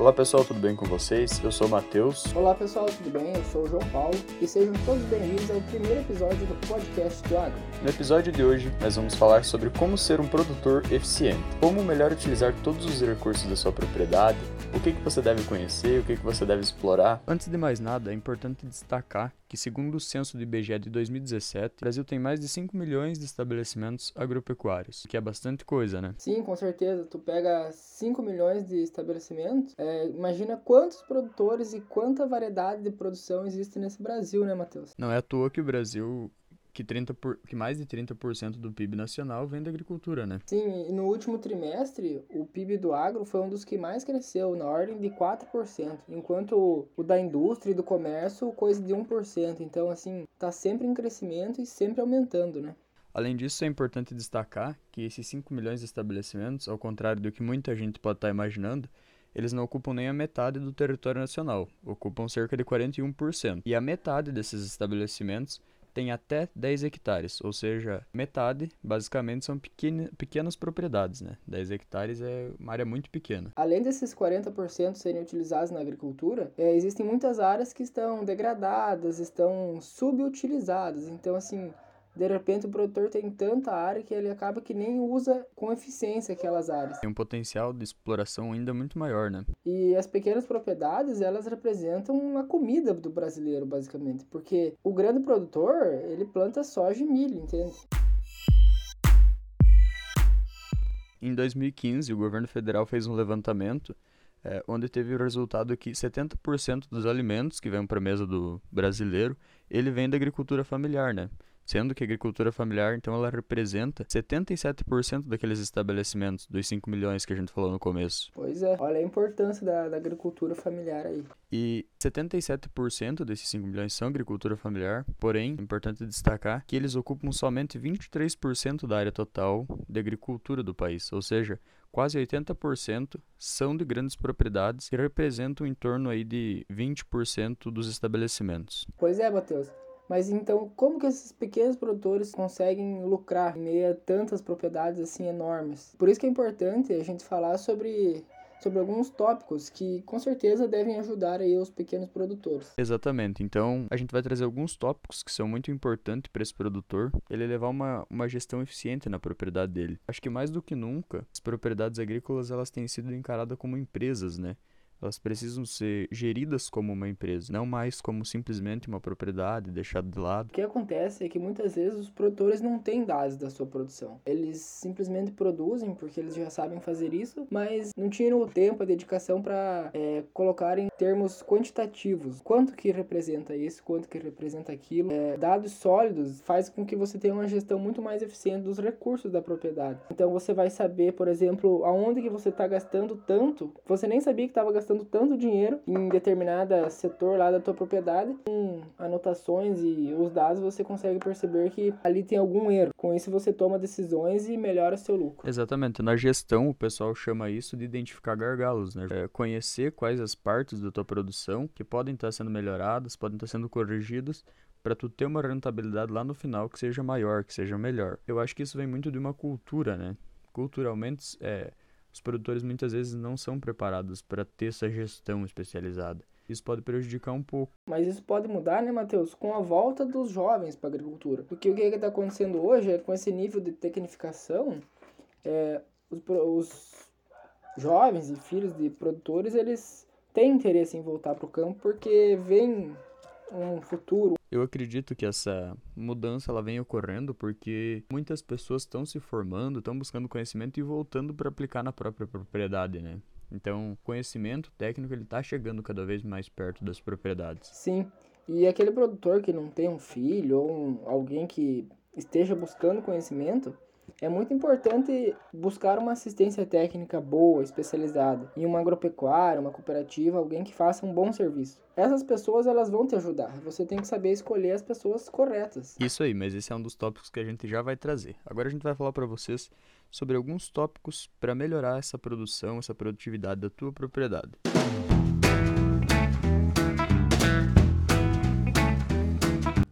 Olá pessoal, tudo bem com vocês? Eu sou o Matheus. Olá pessoal, tudo bem? Eu sou o João Paulo e sejam todos bem-vindos ao primeiro episódio do podcast do Agro. No episódio de hoje, nós vamos falar sobre como ser um produtor eficiente, como melhor utilizar todos os recursos da sua propriedade, o que, que você deve conhecer, o que, que você deve explorar. Antes de mais nada, é importante destacar que, segundo o censo do IBGE de 2017, o Brasil tem mais de 5 milhões de estabelecimentos agropecuários, que é bastante coisa, né? Sim, com certeza. Tu pega 5 milhões de estabelecimentos, é, imagina quantos produtores e quanta variedade de produção existe nesse Brasil, né, Matheus? Não é à toa que o Brasil que, 30 por, que mais de 30% do PIB nacional vem da agricultura, né? Sim, e no último trimestre, o PIB do agro foi um dos que mais cresceu, na ordem de 4%, enquanto o da indústria e do comércio, coisa de 1%. Então, assim, tá sempre em crescimento e sempre aumentando, né? Além disso, é importante destacar que esses 5 milhões de estabelecimentos, ao contrário do que muita gente pode estar imaginando, eles não ocupam nem a metade do território nacional, ocupam cerca de 41%. E a metade desses estabelecimentos tem até 10 hectares, ou seja, metade basicamente são pequena, pequenas propriedades, né? 10 hectares é uma área muito pequena. Além desses 40% serem utilizados na agricultura, é, existem muitas áreas que estão degradadas, estão subutilizadas. Então, assim, de repente o produtor tem tanta área que ele acaba que nem usa com eficiência aquelas áreas. Tem um potencial de exploração ainda muito maior, né? E as pequenas propriedades, elas representam a comida do brasileiro, basicamente, porque o grande produtor, ele planta soja e milho, entende? Em 2015, o governo federal fez um levantamento é, onde teve o resultado que 70% dos alimentos que vêm para a mesa do brasileiro, ele vem da agricultura familiar, né? Sendo que a agricultura familiar, então, ela representa 77% daqueles estabelecimentos, dos 5 milhões que a gente falou no começo. Pois é, olha a importância da, da agricultura familiar aí. E 77% desses 5 milhões são agricultura familiar, porém, é importante destacar que eles ocupam somente 23% da área total de agricultura do país, ou seja, quase 80% são de grandes propriedades que representam em torno aí de 20% dos estabelecimentos. Pois é, Matheus. Mas então, como que esses pequenos produtores conseguem lucrar em meio a tantas propriedades assim enormes? Por isso que é importante a gente falar sobre sobre alguns tópicos que com certeza devem ajudar aí os pequenos produtores. Exatamente. Então, a gente vai trazer alguns tópicos que são muito importantes para esse produtor, ele levar uma, uma gestão eficiente na propriedade dele. Acho que mais do que nunca, as propriedades agrícolas elas têm sido encaradas como empresas, né? Elas precisam ser geridas como uma empresa, não mais como simplesmente uma propriedade deixada de lado. O que acontece é que muitas vezes os produtores não têm dados da sua produção. Eles simplesmente produzem porque eles já sabem fazer isso, mas não tiram o tempo, a dedicação para é, colocar em termos quantitativos. Quanto que representa isso, quanto que representa aquilo. É, dados sólidos faz com que você tenha uma gestão muito mais eficiente dos recursos da propriedade. Então você vai saber, por exemplo, aonde que você está gastando tanto, você nem sabia que estava gastando gastando tanto dinheiro em determinado setor lá da tua propriedade, com anotações e os dados você consegue perceber que ali tem algum erro. Com isso você toma decisões e melhora seu lucro. Exatamente. Na gestão o pessoal chama isso de identificar gargalos, né? É conhecer quais as partes da tua produção que podem estar sendo melhoradas, podem estar sendo corrigidas para tu ter uma rentabilidade lá no final que seja maior, que seja melhor. Eu acho que isso vem muito de uma cultura, né? Culturalmente, é, os produtores muitas vezes não são preparados para ter essa gestão especializada. Isso pode prejudicar um pouco. Mas isso pode mudar, né, Matheus? Com a volta dos jovens para a agricultura. Porque o que está acontecendo hoje é com esse nível de tecnificação, é, os, os jovens e filhos de produtores, eles têm interesse em voltar para o campo porque vem um futuro. Eu acredito que essa mudança ela vem ocorrendo porque muitas pessoas estão se formando, estão buscando conhecimento e voltando para aplicar na própria propriedade, né? Então, conhecimento técnico ele está chegando cada vez mais perto das propriedades. Sim. E aquele produtor que não tem um filho ou um, alguém que esteja buscando conhecimento, é muito importante buscar uma assistência técnica boa, especializada, em uma agropecuária, uma cooperativa, alguém que faça um bom serviço. Essas pessoas elas vão te ajudar. Você tem que saber escolher as pessoas corretas. Isso aí, mas esse é um dos tópicos que a gente já vai trazer. Agora a gente vai falar para vocês sobre alguns tópicos para melhorar essa produção, essa produtividade da tua propriedade.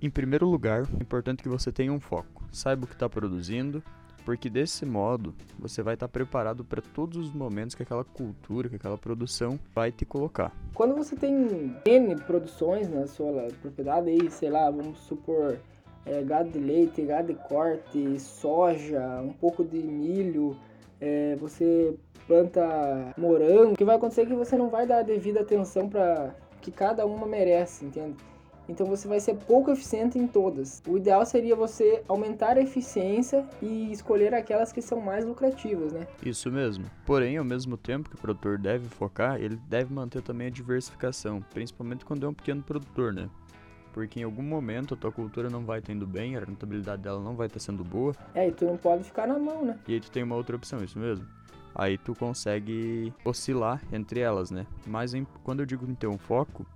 Em primeiro lugar, é importante que você tenha um foco. Saiba o que está produzindo, Porque desse modo, você vai estar preparado para todos os momentos que aquela cultura, que aquela produção vai te colocar. Quando você tem N produções na sua propriedade, aí, sei lá, vamos supor, é, gado de leite, gado de corte, soja, um pouco de milho, é, você planta morango, o que vai acontecer é que você não vai dar a devida atenção para que cada uma merece, entende? Então você vai ser pouco eficiente em todas. O ideal seria você aumentar a eficiência e escolher aquelas que são mais lucrativas, né? Isso mesmo. Porém, ao mesmo tempo que o produtor deve focar, ele deve manter também a diversificação, principalmente quando é um pequeno produtor, né? Porque em algum momento a tua cultura não vai tendo bem, a rentabilidade dela não vai estar sendo boa. É, e tu não pode ficar na mão, né? E aí tu tem uma outra opção, isso mesmo. Aí tu consegue oscilar entre elas, né? Mas em, quando eu digo em ter um foco,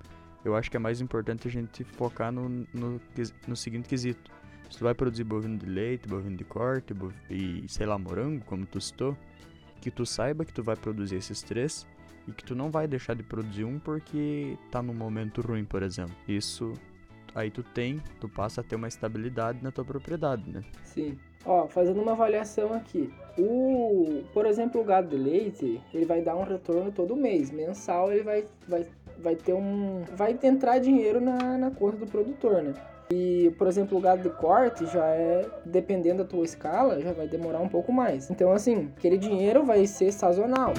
eu acho que é mais importante a gente focar no, no, no seguinte quesito. Se tu vai produzir bovino de leite, bovino de corte e, sei lá, morango, como tu citou, que tu saiba que tu vai produzir esses três e que tu não vai deixar de produzir um porque tá num momento ruim, por exemplo. Isso aí tu tem, tu passa a ter uma estabilidade na tua propriedade, né? Sim. Ó, fazendo uma avaliação aqui. O, por exemplo, o gado de leite, ele vai dar um retorno todo mês. Mensal ele vai, vai vai ter um. Vai entrar dinheiro na, na conta do produtor, né? E, por exemplo, o gado de corte já é, dependendo da tua escala, já vai demorar um pouco mais. Então, assim, aquele dinheiro vai ser sazonal.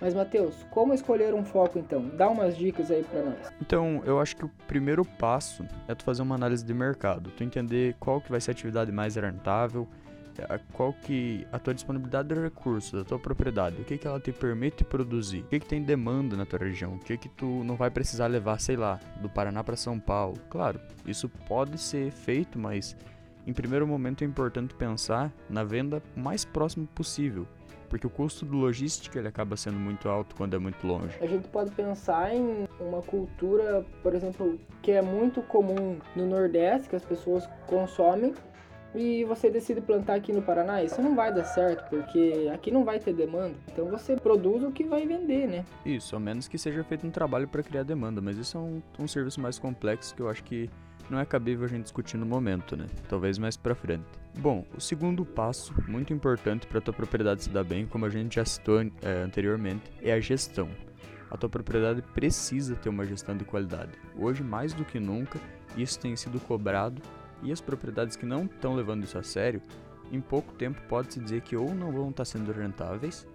Mas, Matheus, como escolher um foco então? Dá umas dicas aí para nós. Então, eu acho que o primeiro passo é tu fazer uma análise de mercado, tu entender qual que vai ser a atividade mais rentável, qual que a tua disponibilidade de recursos da tua propriedade, o que que ela te permite produzir, o que que tem demanda na tua região, o que que tu não vai precisar levar, sei lá, do Paraná para São Paulo. Claro, isso pode ser feito, mas em primeiro momento é importante pensar na venda mais próximo possível, porque o custo do logística ele acaba sendo muito alto quando é muito longe. A gente pode pensar em uma cultura, por exemplo, que é muito comum no Nordeste, que as pessoas consomem, e você decide plantar aqui no Paraná, isso não vai dar certo, porque aqui não vai ter demanda. Então você produz o que vai vender, né? Isso, a menos que seja feito um trabalho para criar demanda, mas isso é um, um serviço mais complexo que eu acho que não é cabível a gente discutir no momento, né? Talvez mais para frente. Bom, o segundo passo, muito importante para tua propriedade se dar bem, como a gente já citou é, anteriormente, é a gestão. A tua propriedade precisa ter uma gestão de qualidade. Hoje, mais do que nunca, isso tem sido cobrado e as propriedades que não estão levando isso a sério, em pouco tempo pode-se dizer que ou não vão estar sendo rentáveis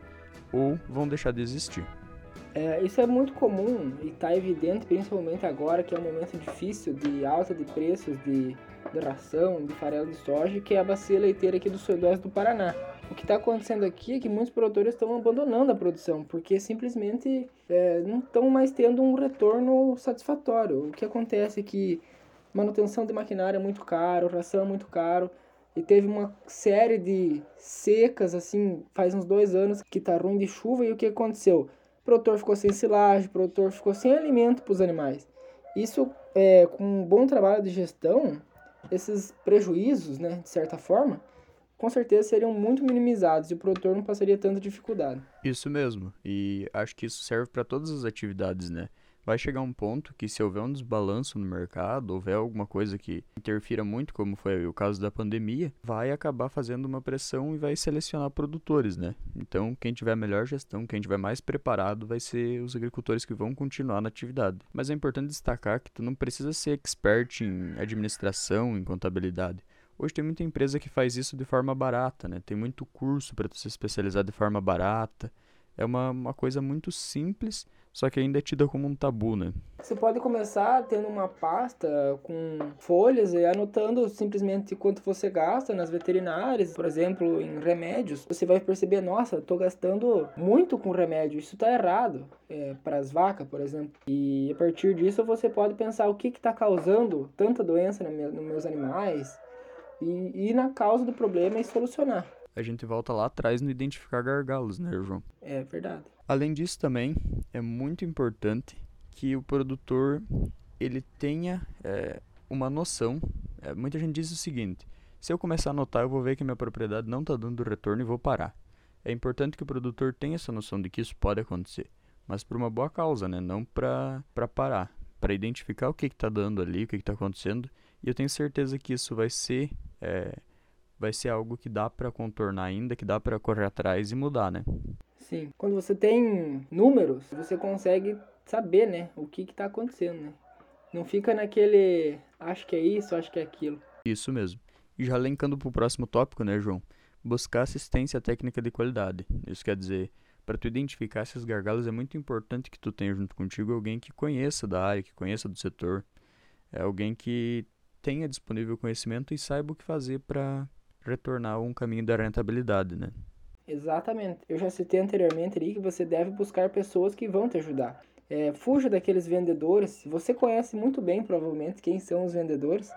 ou vão deixar de existir. É, isso é muito comum e está evidente principalmente agora que é um momento difícil de alta de preços de, de ração, de farelo de soja, que é a bacia leiteira aqui do sudoeste do Paraná. O que está acontecendo aqui é que muitos produtores estão abandonando a produção, porque simplesmente é, não estão mais tendo um retorno satisfatório. O que acontece é que manutenção de maquinário é muito caro, ração é muito caro. E teve uma série de secas, assim, faz uns dois anos que tá ruim de chuva. E o que aconteceu? O produtor ficou sem silagem, o produtor ficou sem alimento para os animais. Isso, é, com um bom trabalho de gestão, esses prejuízos, né, de certa forma, com certeza seriam muito minimizados e o produtor não passaria tanta dificuldade. Isso mesmo. E acho que isso serve para todas as atividades, né? Vai chegar um ponto que se houver um desbalanço no mercado, houver alguma coisa que interfira muito, como foi o caso da pandemia, vai acabar fazendo uma pressão e vai selecionar produtores, né? Então, quem tiver melhor gestão, quem tiver mais preparado, vai ser os agricultores que vão continuar na atividade. Mas é importante destacar que tu não precisa ser expert em administração, em contabilidade. Hoje tem muita empresa que faz isso de forma barata, né? Tem muito curso para tu se especializar de forma barata. É uma, uma coisa muito simples só que ainda é tida como um tabu, né? Você pode começar tendo uma pasta com folhas e anotando simplesmente quanto você gasta nas veterinárias, por exemplo, em remédios. Você vai perceber, nossa, estou gastando muito com remédio, isso está errado é, para as vacas, por exemplo. E a partir disso você pode pensar o que está causando tanta doença nos meus animais e ir na causa do problema e solucionar. A gente volta lá atrás no identificar gargalos, né, João? É verdade. Além disso também é muito importante que o produtor ele tenha é, uma noção. É, muita gente diz o seguinte: se eu começar a notar, eu vou ver que minha propriedade não está dando retorno e vou parar. É importante que o produtor tenha essa noção de que isso pode acontecer, mas por uma boa causa, né? não para parar, para identificar o que está dando ali, o que está acontecendo. E eu tenho certeza que isso vai ser é, vai ser algo que dá para contornar ainda, que dá para correr atrás e mudar, né? Sim. Quando você tem números, você consegue saber, né, o que está acontecendo, né? Não fica naquele acho que é isso, acho que é aquilo. Isso mesmo. E já linkando para o próximo tópico, né, João? Buscar assistência técnica de qualidade. Isso quer dizer, para tu identificar esses gargalos é muito importante que tu tenha junto contigo alguém que conheça da área, que conheça do setor, é alguém que tenha disponível conhecimento e saiba o que fazer para retornar um caminho da rentabilidade, né? Exatamente. Eu já citei anteriormente ali que você deve buscar pessoas que vão te ajudar. É, fuja daqueles vendedores. Você conhece muito bem, provavelmente, quem são os vendedores.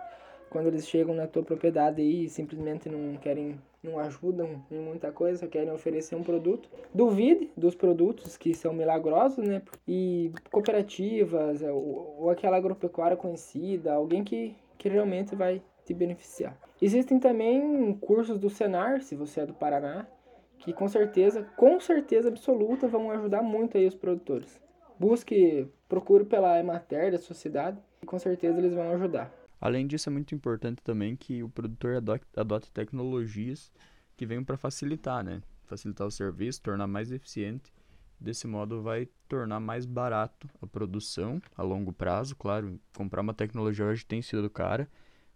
Quando eles chegam na tua propriedade e simplesmente não querem, não ajudam em muita coisa, só querem oferecer um produto. Duvide dos produtos que são milagrosos, né? E cooperativas, ou, ou aquela agropecuária conhecida, alguém que, que realmente vai te beneficiar. Existem também cursos do Senar, se você é do Paraná, que com certeza, com certeza absoluta, vão ajudar muito aí os produtores. Busque, procure pela Emater da sua cidade e com certeza eles vão ajudar. Além disso, é muito importante também que o produtor adote, adote tecnologias que venham para facilitar, né? Facilitar o serviço, tornar mais eficiente. Desse modo, vai tornar mais barato a produção a longo prazo. Claro, comprar uma tecnologia hoje tem sido cara,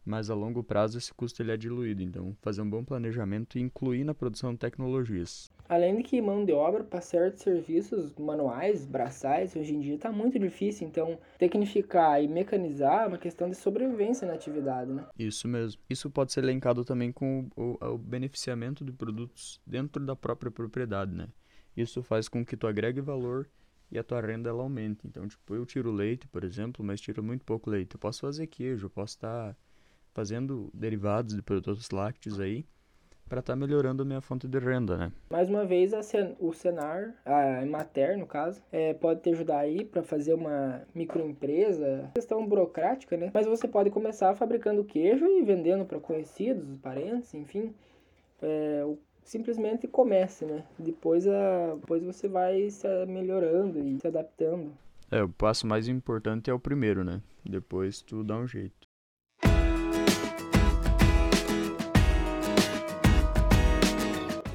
mas a longo prazo esse custo ele é diluído. Então, fazer um bom planejamento e incluir na produção tecnologias. Além de que mão de obra para certos serviços manuais, braçais, hoje em dia está muito difícil. Então, tecnificar e mecanizar é uma questão de sobrevivência na atividade, né? Isso mesmo. Isso pode ser linkado também com o, o beneficiamento de produtos dentro da própria propriedade, né? Isso faz com que tu agregue valor e a tua renda ela aumente. Então, tipo, eu tiro leite, por exemplo, mas tiro muito pouco leite. Eu posso fazer queijo, eu posso estar tá fazendo derivados de produtos lácteos aí para estar tá melhorando a minha fonte de renda, né? Mais uma vez, Sen o Senar, a Emater, no caso, é, pode te ajudar aí para fazer uma microempresa, questão burocrática, né? Mas você pode começar fabricando queijo e vendendo para conhecidos, parentes, enfim. É, simplesmente comece, né? Depois, a, depois você vai se melhorando e se adaptando. É, o passo mais importante é o primeiro, né? Depois tu dá um jeito.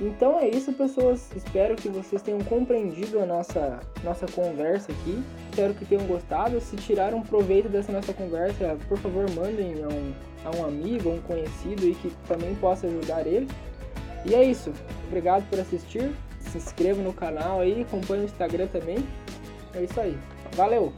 Então é isso, pessoas. Espero que vocês tenham compreendido a nossa, nossa conversa aqui. Espero que tenham gostado. Se tiraram proveito dessa nossa conversa, por favor, mandem a um, a um amigo, a um conhecido e que também possa ajudar ele. E é isso. Obrigado por assistir. Se inscreva no canal aí, acompanhe o Instagram também. É isso aí. Valeu!